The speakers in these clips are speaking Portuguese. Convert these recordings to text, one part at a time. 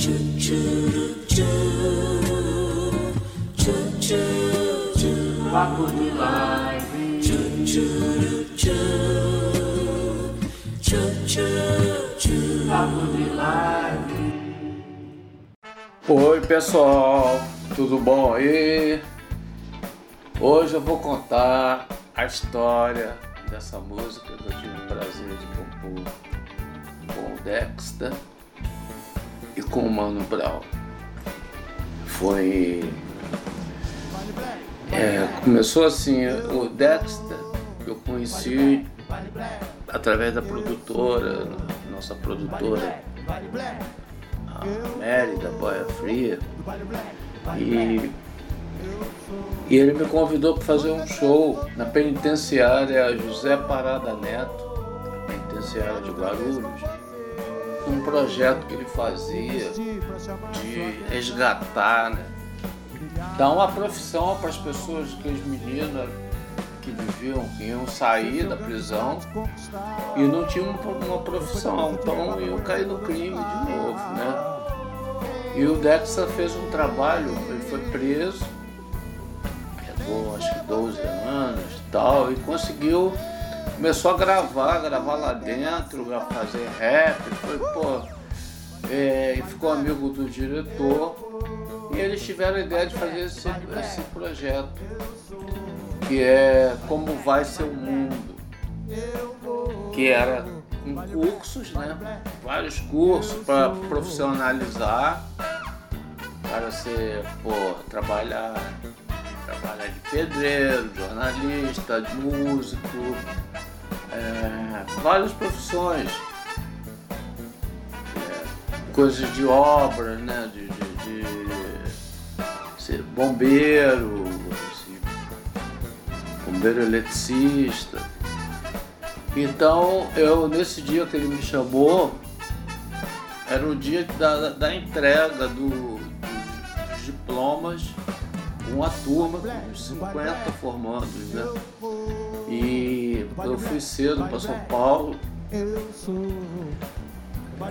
Papo de live. Papo de live. Oi pessoal, tudo bom aí? Hoje eu vou contar a história dessa música que eu tive o prazer de compor com o Dexter e com o Mano Brown. Foi. É, começou assim, o Dexter eu conheci através da produtora, nossa produtora, a Mary da Boia Fria. E, e ele me convidou para fazer um show na penitenciária José Parada Neto, penitenciária de Guarulhos, um projeto que ele fazia de resgatar, né? dar uma profissão para as pessoas, que as meninas que viviam, que iam sair da prisão e não tinham uma profissão, então iam cair no crime de novo, né? E o Dexter fez um trabalho, ele foi preso, pegou acho que 12 anos e tal, e conseguiu, começou a gravar, gravar lá dentro, a fazer rap, foi, pô, é, e ficou amigo do diretor, e eles tiveram a ideia de fazer esse, esse projeto que é Como Vai Ser o Mundo, que era com cursos, né? vários cursos para profissionalizar, para ser, pô, trabalhar, trabalhar de pedreiro, jornalista, de músico, é, várias profissões, é, coisas de obra, né? de, de, de ser bombeiro, bombeiro eletricista. Então, eu nesse dia que ele me chamou, era o dia da, da entrega do, dos diplomas, uma turma com 50 formandos, né? E eu fui cedo para São Paulo.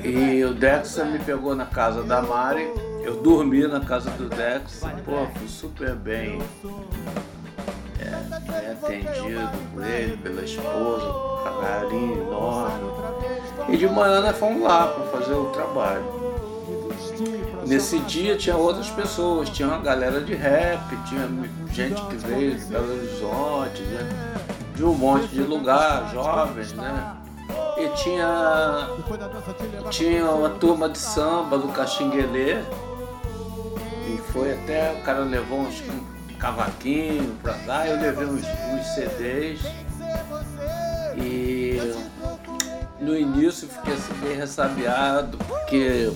E o Dexter me pegou na casa da Mari. Eu dormi na casa do Dexter. Pô, fui super bem é, atendido por ele, pela esposa, com carinho enorme. E de manhã nós fomos lá para fazer o trabalho. Nesse dia tinha outras pessoas, tinha uma galera de rap, tinha gente que veio de Belo Horizonte, né? De um monte de lugar, jovens, né? E tinha, tinha uma turma de samba do Caxinguelê, e foi até, o cara levou uns cavaquinho pra dar, eu levei uns, uns CDs e no início fiquei assim bem ressabiado, porque,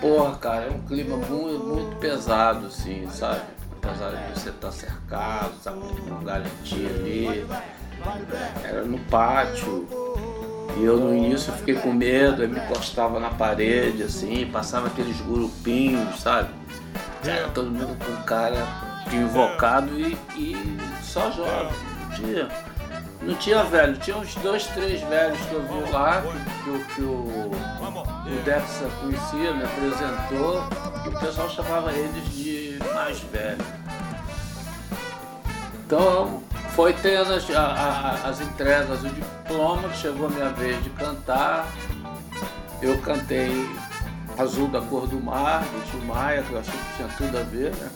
porra, cara, é um clima muito, muito pesado, assim, sabe? Apesar de você estar tá cercado, sabe, com garantia ali, era no pátio. E eu no início fiquei com medo, eu me encostava na parede, assim, passava aqueles grupinhos, sabe? Era todo mundo com cara invocado e, e só jovem. Não tinha, não tinha velho, tinha uns dois, três velhos que eu vi lá, que, que, o, o Dexa conhecia, me apresentou, e o pessoal chamava eles de mais velho. Então foi tendo as, a, a, as entregas, o diploma, chegou a minha vez de cantar. Eu cantei Azul da Cor do Mar, do Tio Maia, que eu achei que tinha tudo a ver, né?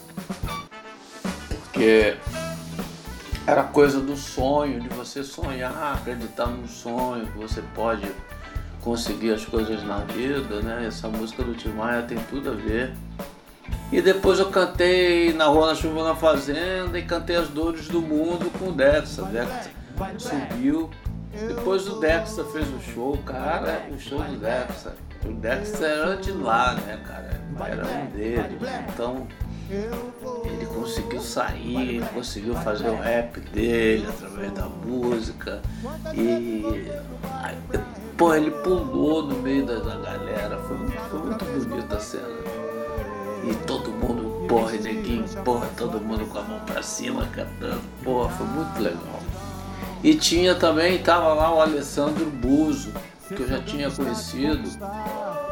porque era coisa do sonho, de você sonhar, acreditar num sonho, que você pode conseguir as coisas na vida, né? Essa música do Tim Maia tem tudo a ver. E depois eu cantei Na Rua, na Chuva, na Fazenda e cantei As Dores do Mundo com o Dexa. O Dexa subiu. Depois o Dexa fez o show, cara, o show do Dexa. O Dexa era de lá, né, cara? Era um deles. Então ele conseguiu sair, conseguiu fazer o rap dele através da música e pô, ele pulou no meio da, galera, foi foi muito bonita a cena. E todo mundo, porra, neguinho, porra, todo mundo com a mão pra cima cantando, porra, foi muito legal. E tinha também, tava lá o Alessandro Buzo, que eu já tinha conhecido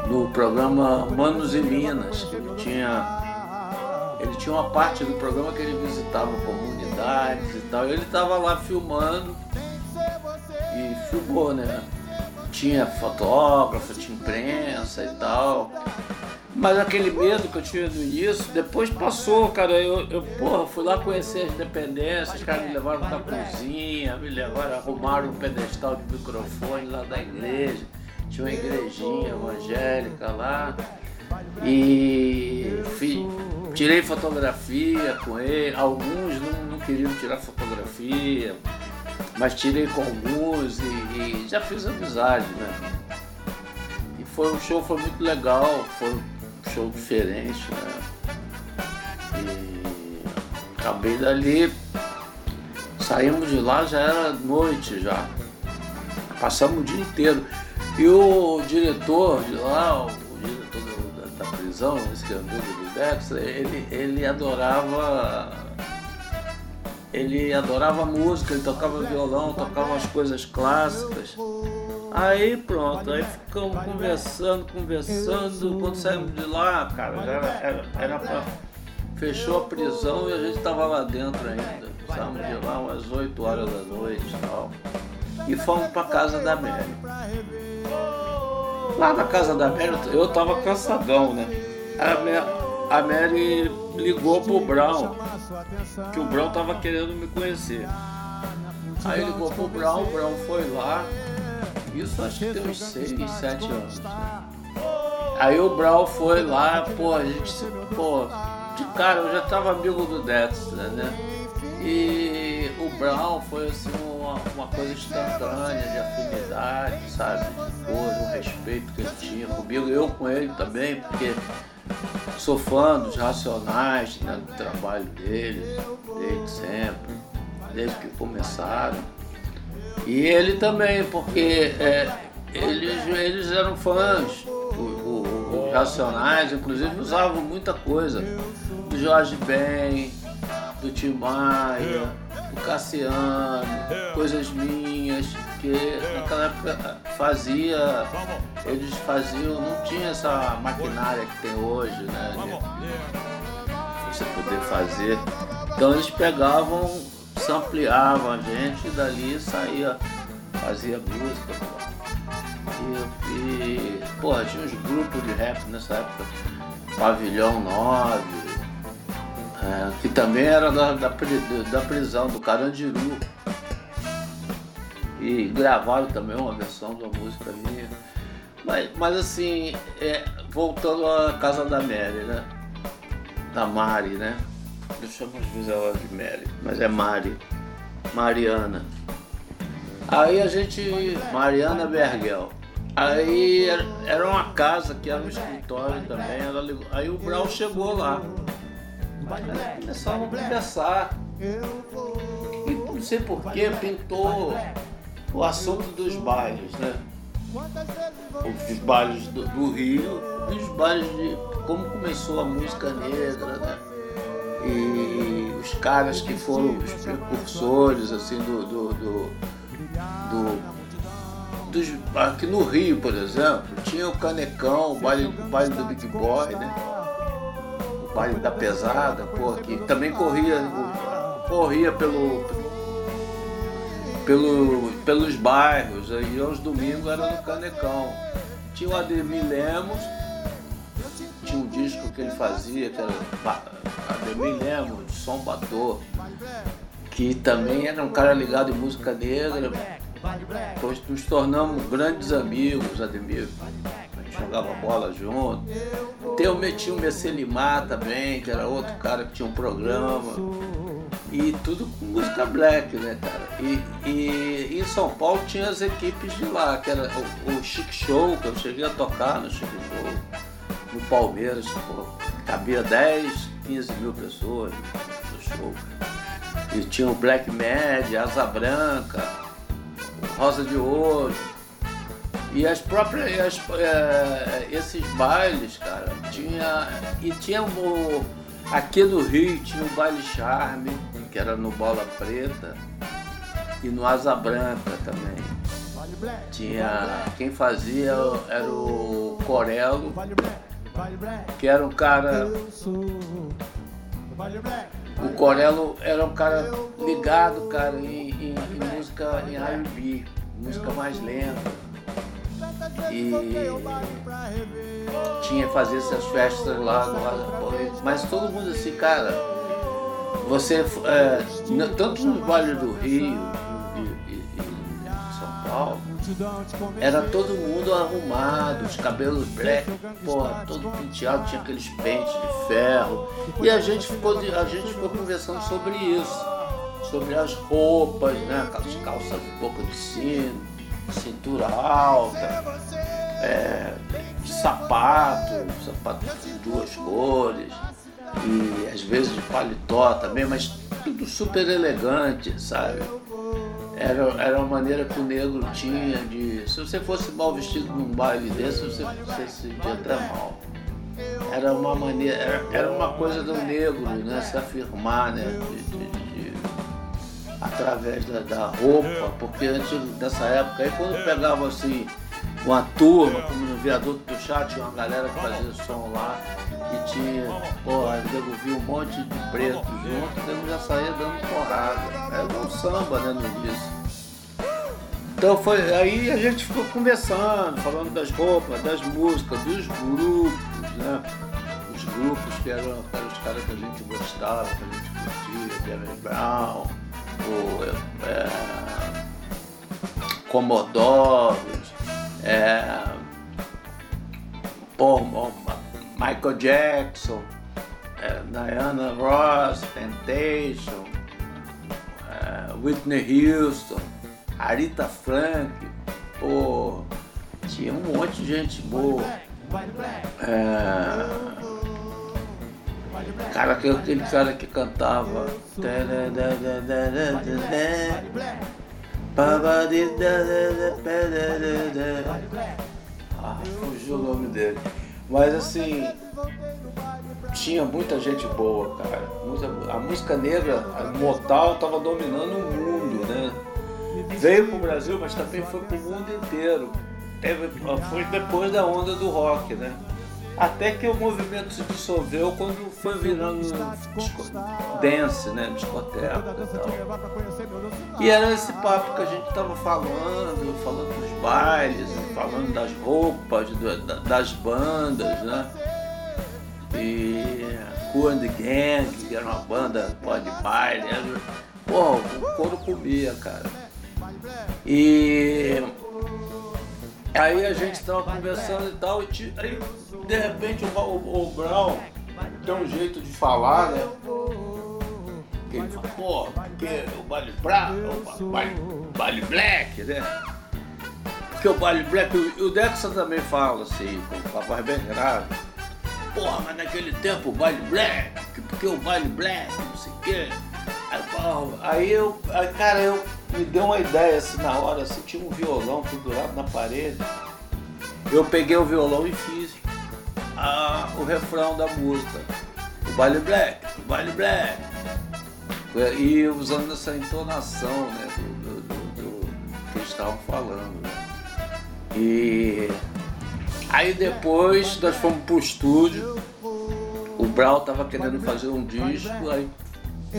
no programa Manos e Minas, ele tinha. Ele tinha uma parte do programa que ele visitava comunidades e tal. Ele estava lá filmando e filmou, né? Tinha fotógrafo, tinha imprensa e tal. Mas aquele medo que eu tinha no início, depois passou, cara. Eu, eu porra, fui lá conhecer as dependências, os caras me levaram pra cozinha, me levaram, arrumaram um pedestal de microfone lá da igreja. Tinha uma igrejinha evangélica lá. E fui, tirei fotografia com ele. Alguns não, não queriam tirar fotografia, mas tirei com alguns e, e já fiz amizade, né? E foi um show foi muito legal, foi show diferente, né? E acabei dali, saímos de lá, já era noite já. Passamos o dia inteiro. E o diretor de lá, o diretor da, da prisão, esse que é amigo do Dexter, ele, ele adorava. Ele adorava música, ele tocava violão, tocava as coisas clássicas. Aí pronto, aí ficamos conversando, conversando. Quando saímos de lá, cara, já era, era, pra. Fechou a prisão e a gente tava lá dentro ainda. Saímos de lá umas 8 horas da noite e tal. E fomos pra casa da Mary. Lá na casa da Mary eu tava cansadão, né? A Mary ligou pro Brown, que o Brown tava querendo me conhecer. Aí ligou pro Brown, o Brown foi lá, isso acho que tem uns 6, 7 anos. Né? Aí o Brau foi lá, pô, a gente. Pô, de cara eu já tava amigo do Dexter, né? E o Brown foi assim uma, uma coisa instantânea de afinidade, sabe? De coisa, o respeito que ele tinha comigo, eu com ele também, porque sou fã dos Racionais, né, do trabalho deles, desde sempre, desde que começaram. E ele também, porque é, eles, eles eram fãs, os Racionais, inclusive usavam muita coisa do Jorge Ben, do Tim Maia, do Cassiano, coisas minhas, que naquela época fazia, eles faziam, não tinha essa maquinária que tem hoje, né? De você poder fazer. Então eles pegavam ampliavam a gente e dali saía, fazia música. E, e porra, tinha uns grupos de rap nessa época, Pavilhão 9, é, que também era da, da, da prisão, do Carandiru. E gravaram também uma versão da música minha. Mas, mas assim, é, voltando à casa da Mary, né? Da Mari, né? Eu chamo às vezes ela de Mary, mas é Mari. Mariana. Aí a gente. Mariana Bergel. Aí era uma casa que era um escritório também. Ligou, aí o Brau chegou lá. Aí começaram a conversar. E não sei porquê pintou o assunto dos bailes, né? Os bailes do, do Rio e os bailes de como começou a música negra, né? E os caras que foram os precursores assim do, do, do, do dos, aqui no Rio, por exemplo, tinha o Canecão, o baile, o baile do Big Boy, né? O baile da pesada, pô, que também corria, corria pelo, pelo, pelos bairros, aí aos domingos era no Canecão. Tinha o Ademir Lemos, tinha um disco que ele fazia, que era Ademir Lemos, de Som Bator, que também era um cara ligado em música negra. Depois nos tornamos grandes amigos, Ademir. A gente jogava bola junto. Tem o Metinho Messelimar também, que era outro cara que tinha um programa. E tudo com música black, né, cara? E, e em São Paulo tinha as equipes de lá, que era o, o Chic Show, que eu cheguei a tocar no Chic Show no Palmeiras, pô, cabia 10, 15 mil pessoas no show. E tinha o Black Mad, Asa Branca, Rosa de Ouro. E as próprias. As, é, esses bailes, cara, tinha. E tinha o. Aqui no Rio tinha o baile charme, que era no Bola Preta, e no Asa Branca também. Tinha. Quem fazia era o Corello, que era um cara. O Corello era um cara ligado, cara, em, em, em música em R&B, música mais lenta. E tinha fazer essas festas lá no Mas todo mundo assim, cara, você é, tanto no Vale do Rio e, e, e São Paulo, era todo mundo arrumado, os cabelos black, porra, todo penteado, tinha aqueles pentes de ferro. E a gente ficou, a gente ficou conversando sobre isso, sobre as roupas, né? Aquelas calças de boca de sino, cintura alta, é, sapato, sapato de duas cores, e às vezes de paletó também, mas tudo super elegante, sabe? Era, era uma maneira que o negro tinha de. Se você fosse mal vestido num baile desse, você, você se sentia até mal. Era uma maneira, era, era uma coisa do negro, né? Se afirmar, né? De, de, de, através da, da, roupa, porque antes dessa época aí quando pegava assim uma turma, como no viaduto do chá, tinha uma galera que fazia som lá e tinha, porra, nego viu um monte de preto junto, nego já saía dando porrada. Era um samba, né, no início. Então foi, aí a gente ficou conversando, falando das roupas, das músicas, dos grupos, né? Os grupos que eram, que eram os caras que a gente gostava, que a gente curtia, Jeremy Brown, o é, Commodore, é, Michael Jackson, é, Diana Ross, Temptation, é, Whitney Houston, Arita Frank, pô, tinha um monte de gente boa. É, cara, aquele cara que cantava. Ah, fugiu o nome dele. Mas assim, tinha muita gente boa, cara. a música negra, a Motal, tava dominando o mundo, né? Veio pro Brasil, mas também foi pro mundo inteiro. Teve, foi depois da onda do rock, né? Até que o movimento se dissolveu quando foi virando disco, dance, né? Discoteca e tal. E era esse papo que a gente estava falando, falando dos bailes, falando das roupas, das bandas, né? E Cool Gang, que era uma banda pó de baile. Pô, o couro comia, cara. E Aí a gente tava conversando e tal, e aí de repente o, o, o Brown tem um jeito de falar, né? Que ele fala, pô, porque o baile Brown, o baile, baile Black, né? Porque o baile Black, o, Dexter também fala assim, com a voz bem grave. Porra, mas naquele tempo o baile Black, porque o baile Black, não sei o quê. Aí eu, aí, cara, eu me deu uma ideia assim na hora, assim, tinha um violão pendurado na parede. Eu peguei o violão e fiz a, o refrão da música. O baile black, o baile black. E usando essa entonação né, do, do, do, do que eles estavam falando. Né? E aí depois nós fomos pro estúdio. O Brau tava querendo fazer um disco, aí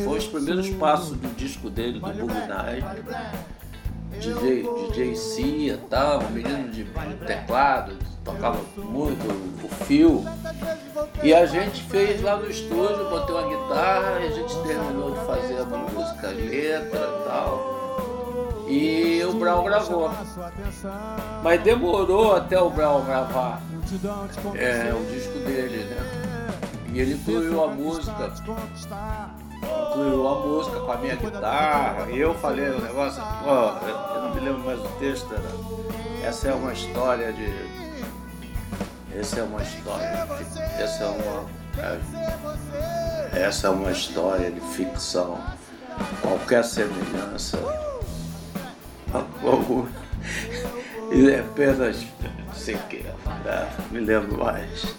foi os primeiros passos do disco dele, do Boogie Night. DJ, DJ Cia tal, um menino de teclado, tocava muito o fio. E a gente fez lá no estúdio, botei uma guitarra a gente terminou de fazer a música, a letra e tal. E o Brown gravou. Mas demorou até o Brown gravar é, o disco dele, né? E ele incluiu a música incluiu a música com a minha guitarra, e eu falei o negócio, pô, eu não me lembro mais do texto, era, essa é uma história de. Essa é uma história. Essa é uma. É, essa é uma história de ficção. Qualquer semelhança. E é apenas não sei o que, né? me lembro mais.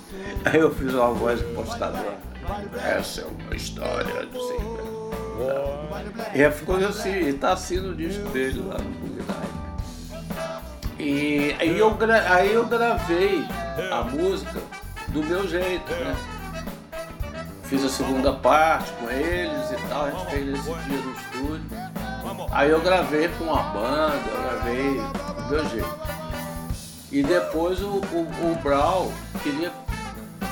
Aí eu fiz uma voz postadora. Essa é uma história de sempre. E ficou assim, e tá assim no disco dele lá no Bug E aí eu, aí eu gravei a música do meu jeito, né? Fiz a segunda parte com eles e tal, a gente fez esse dia no estúdio. Aí eu gravei com uma banda, eu gravei do meu jeito. E depois o, o, o Brau queria,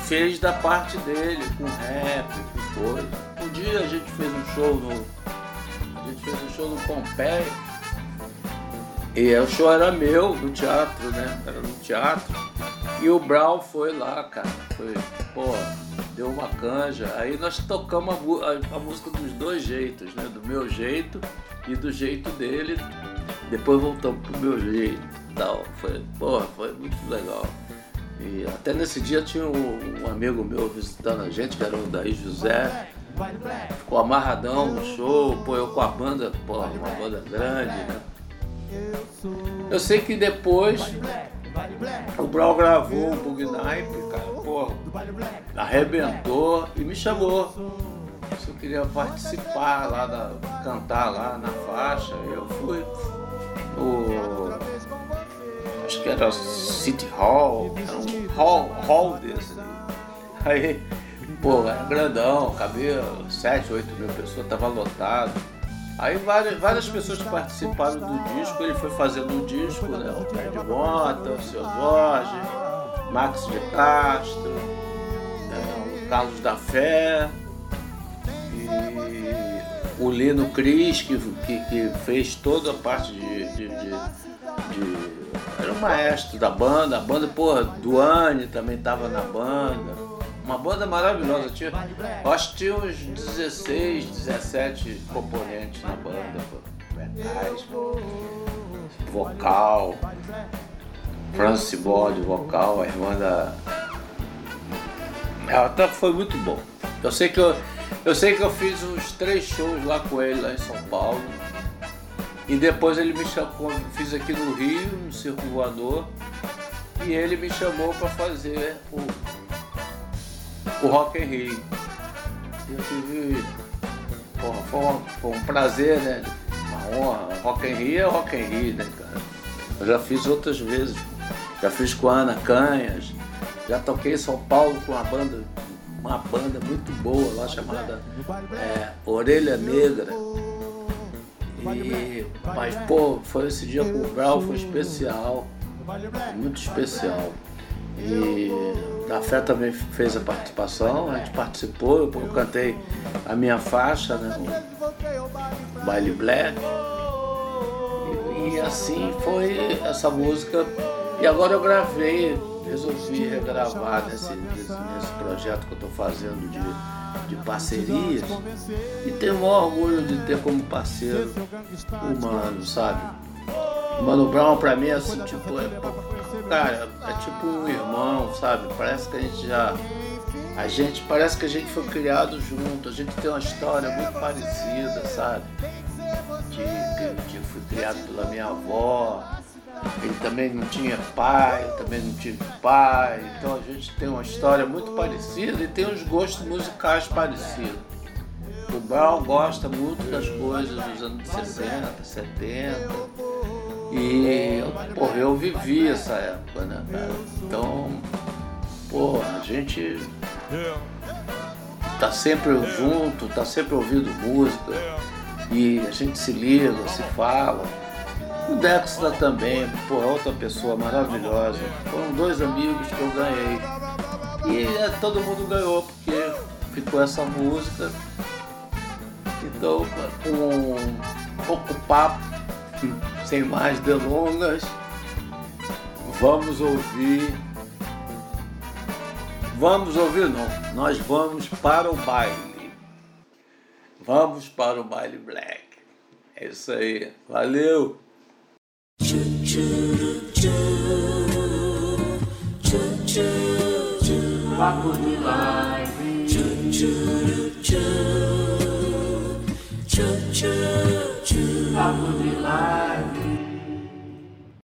fez da parte dele, com rap, com coisa. Um dia a gente fez um show no. A gente fez um show no Pompeia. E o show era meu, no teatro, né? Era no teatro. E o Brown foi lá, cara. Foi, pô, deu uma canja. Aí nós tocamos a, a, a, música dos dois jeitos, né? Do meu jeito e do jeito dele. Depois voltamos pro meu jeito. Tal. Foi, pô, foi muito legal. E até nesse dia tinha um, um, amigo meu visitando a gente, que era o Daí José. Ficou amarradão no show, pô, eu com a banda, pô, uma banda grande, né? Eu sei que depois o Brau gravou o Bug cara, pô, arrebentou e me chamou. Se eu queria participar lá, da, cantar lá na faixa, eu fui no. Acho que era City Hall, era um hall, hall desse aí. pô, era grandão, cabia 7, 8 mil pessoas, tava lotado. Aí várias, várias pessoas que participaram do disco, ele foi fazendo o disco, né? O de Mota, o seu Jorge, Max de Castro, né? o Carlos da Fé, o Lino Cris, que, que, que fez toda a parte de, de, de, de, Era o maestro da banda, a banda, porra, Duane também estava na banda. Uma banda maravilhosa. Tinha, acho que tinha uns 16, 17 componentes na banda. Metais, vocal, Francis Bode, vocal, a irmã da. Ela tá, foi muito bom. Eu sei que eu, eu sei que eu fiz uns três shows lá com ele lá em São Paulo. E depois ele me chamou, fiz aqui no Rio, no Circo Voador, e ele me chamou para fazer o o Rock in Rio. Eu tive. Porra, foi, um, foi um prazer, né? Uma honra. Rock in Rio é Rock in Rio, né, cara? Eu já fiz outras vezes. Já fiz com a Ana Canhas. Já toquei em São Paulo com uma banda, uma banda muito boa lá chamada é, Orelha Negra. E, mas, pô, foi esse dia com o Brau, foi especial. Muito especial. E a Fé também fez a participação, a gente participou, eu cantei a minha faixa, né? O Baile Black. E, e assim foi essa música. E agora eu gravei, resolvi regravar nesse, nesse projeto que eu estou fazendo de, de parcerias. E tenho o maior orgulho de ter como parceiro humano, sabe? O Mano Brown pra mim é assim, tipo, é, cara, é tipo um irmão, sabe? Parece que a gente já. A gente parece que a gente foi criado junto, a gente tem uma história muito parecida, sabe? Que, que, que fui criado pela minha avó, ele também não tinha pai, eu também não tive pai, então a gente tem uma história muito parecida e tem uns gostos musicais parecidos. O Brown gosta muito das coisas dos anos 60, 70. E porra, eu vivi essa época, né, cara? Então, pô, a gente tá sempre junto, tá sempre ouvindo música e a gente se liga, se fala. O Dexter também, é outra pessoa maravilhosa. Foram dois amigos que eu ganhei. E é, todo mundo ganhou porque ficou essa música. Então, com pouco papo, sem mais delongas, vamos ouvir. Vamos ouvir, não. Nós vamos para o baile. Vamos para o baile black. É isso aí. Valeu! What would your life be? Choo choo choo choo choo choo. What would your life?